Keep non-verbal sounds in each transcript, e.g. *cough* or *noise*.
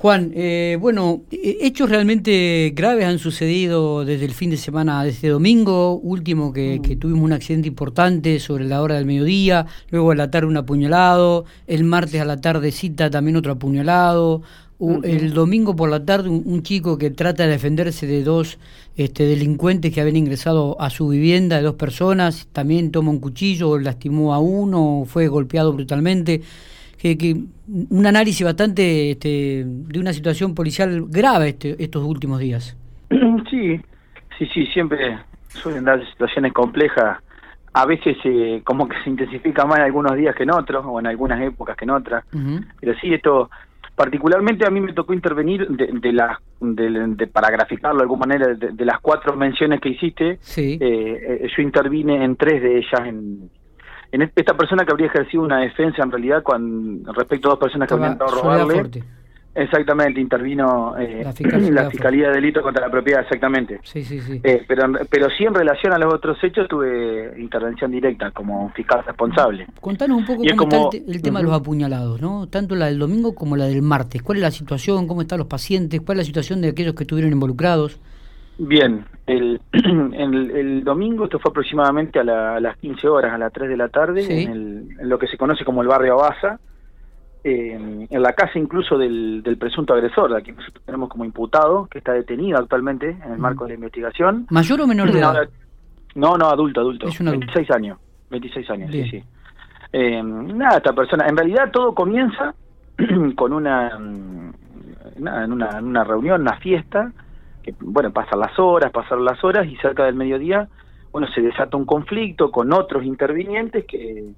Juan, eh, bueno, eh, hechos realmente graves han sucedido desde el fin de semana, desde domingo, último que, que, tuvimos un accidente importante sobre la hora del mediodía, luego a la tarde un apuñalado, el martes a la tarde cita también otro apuñalado, el domingo por la tarde un, chico que trata de defenderse de dos este, delincuentes que habían ingresado a su vivienda, de dos personas, también toma un cuchillo, lastimó a uno, fue golpeado brutalmente. Que, que un análisis bastante este, de una situación policial grave este, estos últimos días. *clears throat* Sí, sí, sí, siempre suelen dar situaciones complejas. A veces eh, como que se intensifica más en algunos días que en otros, o en algunas épocas que en otras. Pero sí, esto particularmente a mí me tocó intervenir de, de la de, para graficarlo de alguna manera de, las cuatro menciones que hiciste sí. eh, yo intervine en tres de ellas en, en esta persona que habría ejercido una defensa en realidad con respecto a dos personas que habían a robarle Exactamente, intervino eh, *clears throat* la, Fiscalía, de Delito contra la Propiedad, exactamente. Sí, sí, sí. Eh, pero, pero sí en relación a los otros hechos tuve intervención directa como fiscal responsable. Contanos un poco cómo está el, tema de los apuñalados, ¿no? Tanto la del domingo como la del martes. ¿Cuál es la situación? ¿Cómo están los pacientes? ¿Cuál es la situación de aquellos que estuvieron involucrados? Bien, *clears throat* el, el, domingo, esto fue aproximadamente a, las 15 horas, a las 3 de la tarde, en, lo que se conoce como el barrio Abaza eh, en la casa incluso del, del presunto agresor, aquí nosotros tenemos como imputado, que está detenido actualmente en el marco de la investigación. ¿Mayor o menor de edad? No, no, adulto, adulto. 26 años, 26 años, sí, sí. Eh, nada, esta persona, en realidad todo comienza *clears throat* con una, nada, en una, en una reunión, una fiesta, que bueno, pasan las horas, pasaron las horas y cerca del mediodía, bueno, se desata un conflicto con otros intervinientes que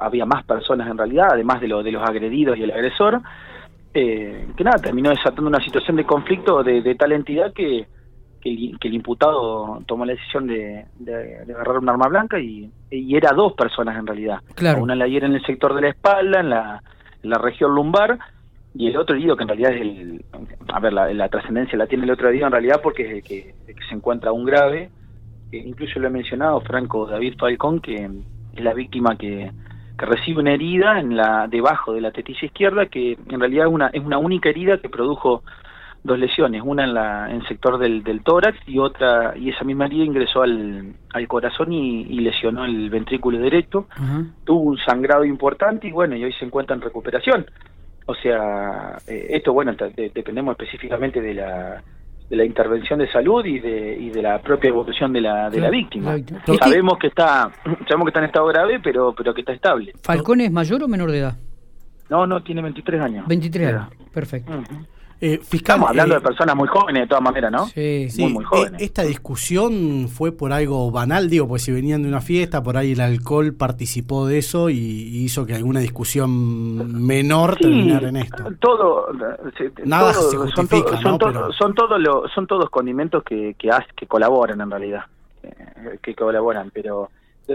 había más personas en realidad, además de, lo, de los agredidos y el agresor, eh, que nada, terminó desatando una situación de conflicto de, tal entidad que, que, el, imputado tomó la decisión de, agarrar un arma blanca y, y, era dos personas en realidad. Claro. Una la hiera en el sector de la espalda, en la, la región lumbar, y el otro herido que en realidad es el... A ver, la, trascendencia la tiene el otro herido en realidad porque es que, se encuentra un grave, que incluso lo he mencionado, Franco David Falcón, que es la víctima que, que recibe una herida en la debajo de la tetilla izquierda que en realidad es una, es una única herida que produjo dos lesiones, una en la en el sector del, del tórax y otra y esa misma herida ingresó al, al corazón y, lesionó el ventrículo derecho, tuvo un sangrado importante y bueno, y hoy se encuentra en recuperación. O sea, eh, esto bueno, dependemos específicamente de la de la intervención de salud y de, y de la propia evolución de la, de la víctima. sabemos que está *clears throat* sabemos que está en estado grave, pero pero que está estable. ¿Falcón es mayor o menor de edad? No, no, tiene 23 años. 23 años, perfecto. Eh, Estamos hablando eh, de personas muy jóvenes de todas maneras, ¿no? Sí, muy, muy jóvenes. ¿Esta discusión fue por algo banal? Digo, pues si venían de una fiesta, por ahí el alcohol participó de eso y, hizo que alguna discusión menor terminara en esto. Todo, Nada se justifica, son, son, todos son todos condimentos que, que, que colaboran en realidad, eh, que colaboran, pero,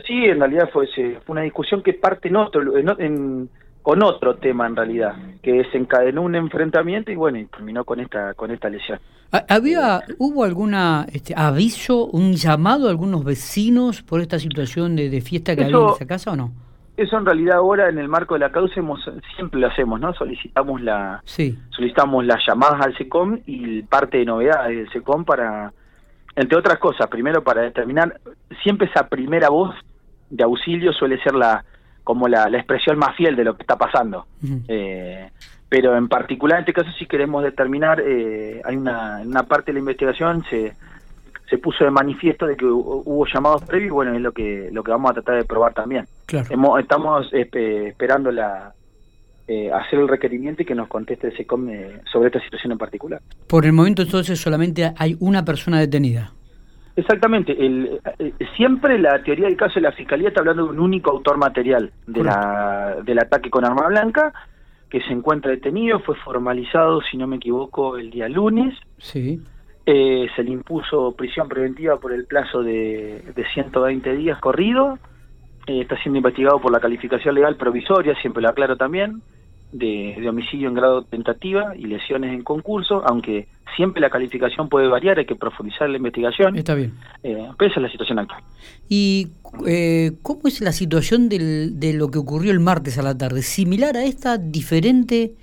sí, en realidad fue, fue una discusión que parte en otro, en con otro tema en realidad, que desencadenó un enfrentamiento y bueno, y terminó con esta con esta lesión. ¿Había, hubo alguna este, aviso, un llamado a algunos vecinos por esta situación de, fiesta que había en esa casa o no? Eso en realidad ahora en el marco de la causa hemos, siempre lo hacemos, ¿no? Solicitamos la sí. solicitamos las llamadas al SECOM y parte de novedades del SECOM para, entre otras cosas, primero para determinar, siempre esa primera voz de auxilio suele ser la, como la, expresión más fiel de lo que está pasando. eh, pero en particular en este caso si queremos determinar, eh, hay una, una parte de la investigación se, se puso de manifiesto de que hubo llamados previos y bueno, es lo que, lo que vamos a tratar de probar también. estamos esperando la, eh, hacer el requerimiento y que nos conteste ese SECOM eh, sobre esta situación en particular. Por el momento entonces solamente hay una persona detenida. Exactamente. El, eh, siempre la teoría del caso de la Fiscalía está hablando de un único autor material de la, del ataque con arma blanca, que se encuentra detenido, fue formalizado, si no me equivoco, el día lunes. Sí. Eh, se le impuso prisión preventiva por el plazo de, de 120 días corrido. Eh, está siendo investigado por la calificación legal provisoria, siempre lo aclaro también de, homicidio en grado tentativa y lesiones en concurso, aunque siempre la calificación puede variar, hay que profundizar la investigación. Está bien. Eh, pero esa es la situación actual. ¿Y eh, cómo es la situación del, de lo que ocurrió el martes a la tarde? ¿Similar a esta? ¿Diferente?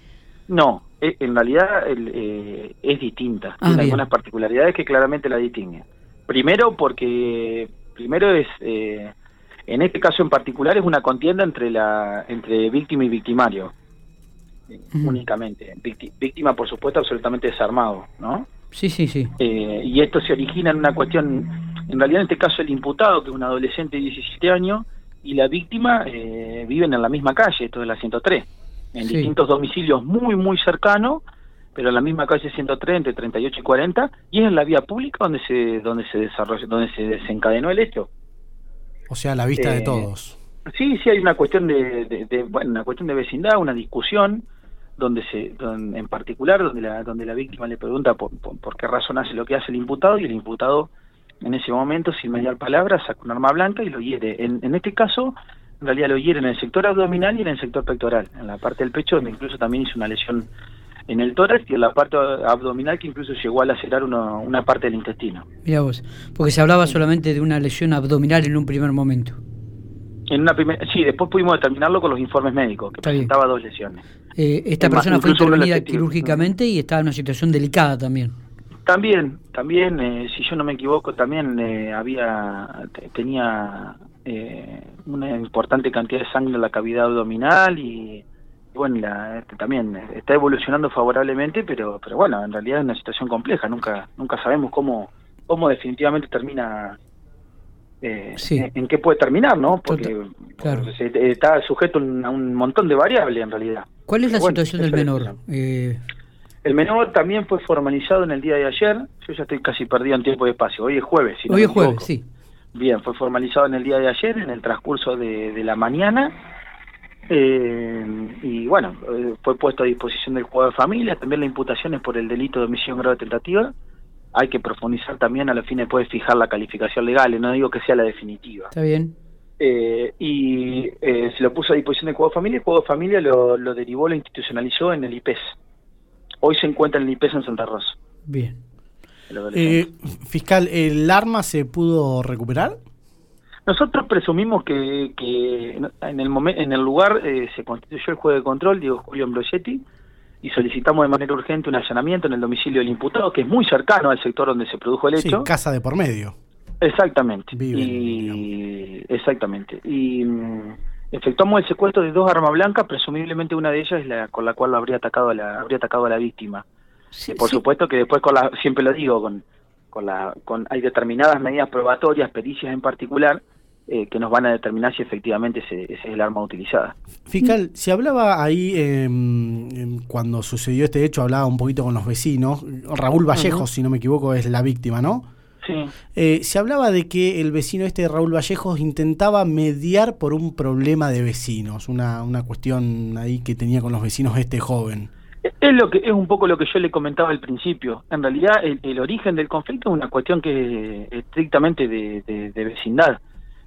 No, eh, en realidad eh, es distinta. Ah, Tiene bien. algunas particularidades que claramente la distinguen. Primero porque, primero es, eh, en este caso en particular es una contienda entre la entre víctima y victimario, únicamente. Víctima, por supuesto, absolutamente desarmado, ¿no? Sí, sí, sí. Eh, y esto se origina en una cuestión, en realidad en este caso el imputado, que es un adolescente de 17 años, y la víctima eh, viven en la misma calle, esto es la 103, en Sí. distintos domicilios muy, muy cercanos, pero en la misma calle 103, entre 38 y 40, y es en la vía pública donde se donde se desarrolló, donde se desencadenó el hecho. O sea, a la vista de Eh, todos. Sí, sí hay una cuestión de, de- de- bueno, una cuestión de vecindad, una discusión donde se, donde- en particular donde la donde la víctima le pregunta por, por, por qué razón hace lo que hace el imputado y el imputado en ese momento sin mediar palabras saca un arma blanca y lo hiere. En, en este caso, en realidad lo hiere en el sector abdominal y en el sector pectoral, en la parte del pecho donde incluso también hizo una lesión en el tórax y en la parte abdominal que incluso llegó a lacerar una parte del intestino. Mira vos. Porque se hablaba solamente de una lesión abdominal en un primer momento. En una primera, sí, después pudimos determinarlo con los informes médicos, que Está bien. presentaba dos lesiones. Eh, esta más, persona fue intervenida quirúrgicamente y estaba en una situación delicada también. También, también, eh, si yo no me equivoco, también eh, había, te- tenía eh, una importante cantidad de sangre en la cavidad abdominal y, y bueno, la, este, también está evolucionando favorablemente, pero, pero bueno, en realidad es una situación compleja. Nunca, nunca sabemos cómo, cómo definitivamente termina, eh, Sí. en, qué puede terminar, ¿no? Porque, Total, claro. porque está sujeto a un montón de variables en realidad. ¿Cuál es la Bueno, situación del menor? Eh, El menor también fue formalizado en el día de ayer. Yo ya estoy casi perdido en tiempo y espacio. Hoy es jueves. si no hoy es jueves, sí. Bien, fue formalizado en el día de ayer, en el transcurso de, de la mañana. Eh, y bueno, eh, fue puesto a disposición del juego de familia. También la imputación es por el delito de omisión grado de tentativa. Hay que profundizar también a la fin de poder fijar la calificación legal. No digo que sea la definitiva. Está bien. Eh, y eh, se lo puso a disposición del juego de familia. El juego de familia lo, lo derivó, lo institucionalizó en el IPES. Hoy se encuentra en el IPES en Santa Rosa. Bien. Eh, fiscal, ¿el arma se pudo recuperar? Nosotros presumimos que, que en el momen- en el lugar eh, se constituyó el juez de control, Diego Julio Ambrosetti, y solicitamos de manera urgente un allanamiento en el domicilio del imputado, que es muy cercano al sector donde se produjo el Sí, hecho. casa de por medio. Exactamente. Viven, y, exactamente. Y mm, efectuamos el secuestro de dos armas blancas, presumiblemente una de ellas es la con la cual lo habría atacado a la, habría atacado a la víctima. Sí, Y por sí. supuesto que después con la, siempre lo digo, con, con la, con, hay determinadas medidas probatorias, pericias en particular, eh, que nos van a determinar si efectivamente ese, ese es el arma utilizada. Fiscal, se hablaba ahí, eh, cuando sucedió este hecho, hablaba un poquito con los vecinos. Raúl Vallejos, Ujú. si no me equivoco, es la víctima, ¿no? Sí. Eh, se hablaba de que el vecino este, Raúl Vallejos, intentaba mediar por un problema de vecinos, una, una cuestión ahí que tenía con los vecinos este joven. Es lo que es un poco lo que yo le comentaba al principio. En realidad, el, el origen del conflicto es una cuestión que es estrictamente de, de- de vecindad,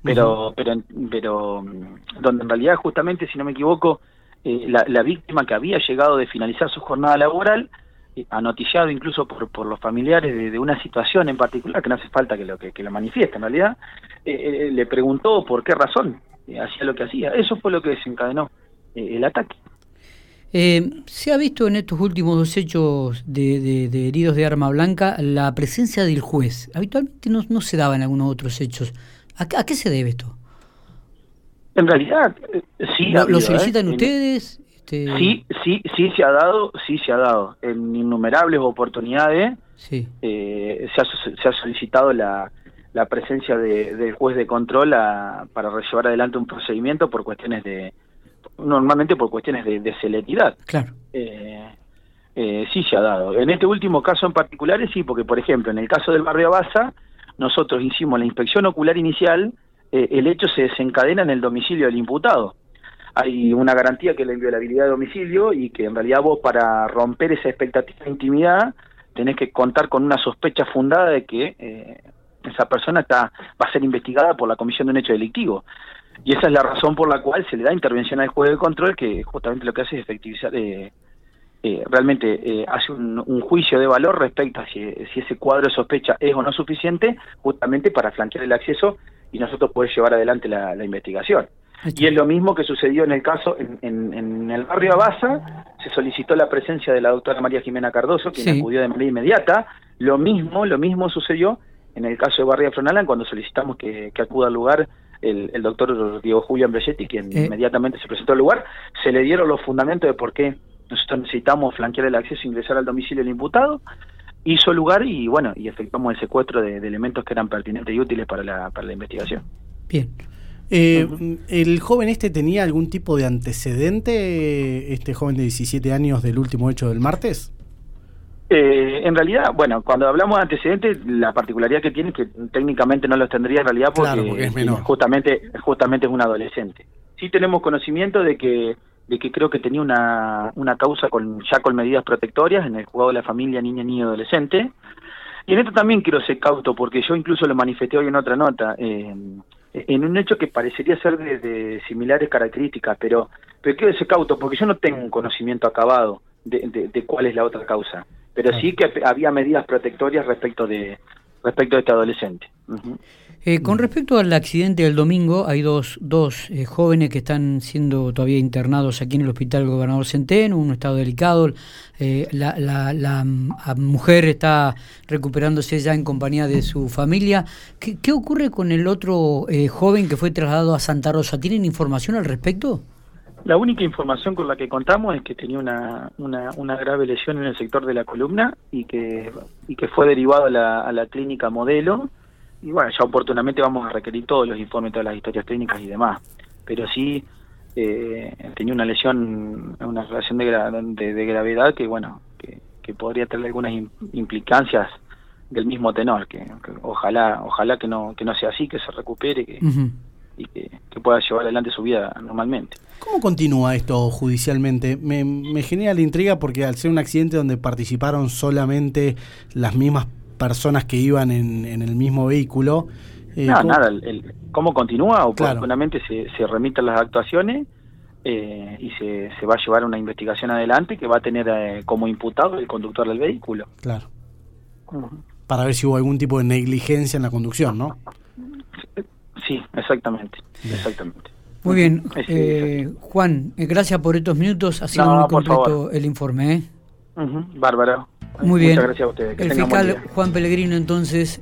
pero, pero, pero mm, donde en realidad justamente, si no me equivoco, eh, la, la víctima que había llegado de finalizar su jornada laboral, eh, anoticiado incluso por, por los familiares de, de una situación en particular, que no hace falta que lo que, que lo manifieste en realidad, eh, eh, le preguntó por qué razón eh, hacía lo que hacía. Eso fue lo que desencadenó eh, el ataque. Eh, se ha visto en estos últimos dos hechos de, de- de heridos de arma blanca la presencia del juez. Habitualmente no, no se daba en algunos otros hechos. ¿A, qué- a qué se debe esto? En realidad, eh, sí. ¿Lo, ha lo habido, solicitan ¿eh? ustedes? Este, Sí, sí, sí se ha dado, sí se ha dado. En innumerables oportunidades Sí. eh, se, ha, se ha solicitado la, la presencia de- del juez de control a- para llevar adelante un procedimiento por cuestiones de, normalmente por cuestiones de, de celeridad. Claro. Eh, eh, sí se ha dado. En este último caso en particular sí, porque por ejemplo en el caso del barrio Baza, nosotros hicimos la inspección ocular inicial, eh, el hecho se desencadena en el domicilio del imputado. Hay una garantía que es la inviolabilidad de domicilio y que en realidad vos para romper esa expectativa de intimidad tenés que contar con una sospecha fundada de que eh, esa persona está va a ser investigada por la comisión de un hecho delictivo. Y esa es la razón por la cual se le da intervención al juez de control, que justamente lo que hace es efectivizar, eh, eh, realmente eh, hace un, juicio de valor respecto a si, ese cuadro de sospecha es o no suficiente, justamente para flanquear el acceso y nosotros poder llevar adelante la, la investigación. Y es lo mismo que sucedió en el caso, en, en, el barrio Abaza, se solicitó la presencia de la doctora María Jimena Cardoso, quien acudió de manera inmediata. Lo mismo, lo mismo sucedió en el caso de Barrio Fronalan cuando solicitamos que, acuda al lugar el, doctor Diego Julio Ambrechetti, quien eh. inmediatamente se presentó al lugar. Se le dieron los fundamentos de por qué nosotros necesitamos flanquear el acceso e ingresar al domicilio del imputado hizo lugar y bueno y efectuamos el secuestro de, elementos que eran pertinentes y útiles para la, para la investigación. Bien. Eh, ¿El joven este tenía algún tipo de antecedente, este joven de 17 años del último hecho del martes? Eh, en realidad, bueno, cuando hablamos de antecedentes, la particularidad que tiene es que técnicamente no los tendría en realidad porque, es justamente justamente es un adolescente. Sí tenemos conocimiento de que de que creo que tenía una, una causa con ya con medidas protectorias en el juzgado de la familia niña, niño y adolescente. Y en esto también quiero ser cauto, porque yo incluso lo manifesté hoy en otra nota, eh, en un hecho que parecería ser de, similares características, pero, pero quiero ser cauto, porque yo no tengo un conocimiento acabado de, de, cuál es la otra causa, pero sí que había medidas protectorias respecto de, respecto de este adolescente. Eh, con respecto al accidente del domingo, hay dos, dos eh, jóvenes que están siendo todavía internados aquí en el hospital Gobernador Centeno, un estado delicado. Eh, la, la, mujer está recuperándose ya en compañía de su familia. ¿Qué, qué ocurre con el otro joven que fue trasladado a Santa Rosa? ¿Tienen información al respecto? La única información con la que contamos es que tenía una, una, una, grave lesión en el sector de la columna y que, y que fue derivado a la, clínica modelo y bueno, ya oportunamente vamos a requerir todos los informes, todas las historias clínicas y demás. Pero sí eh, tenía una lesión, una relación de, de, gravedad que, bueno, que, podría tener algunas implicancias del mismo tenor, que, ojalá ojalá que no que no sea así, que se recupere que, y que, pueda llevar adelante su vida normalmente. ¿Cómo continúa esto judicialmente? Me, me genera la intriga porque al ser un accidente donde participaron solamente las mismas personas que iban en, en el mismo vehículo. Eh, no, nada, el, ¿cómo continúa? Oportunamente se, se remiten las actuaciones eh, y se, se va a llevar una investigación adelante que va a tener eh, como imputado el conductor del vehículo. Claro. Para ver si hubo algún tipo de negligencia en la conducción, ¿no? Sí, exactamente, exactamente. Muy bien, Juan, gracias por estos minutos. Ha sido muy completo el informe. ¿eh? Bárbaro. Muy bien. Muchas gracias a ustedes. el fiscal Juan Pellegrino, entonces,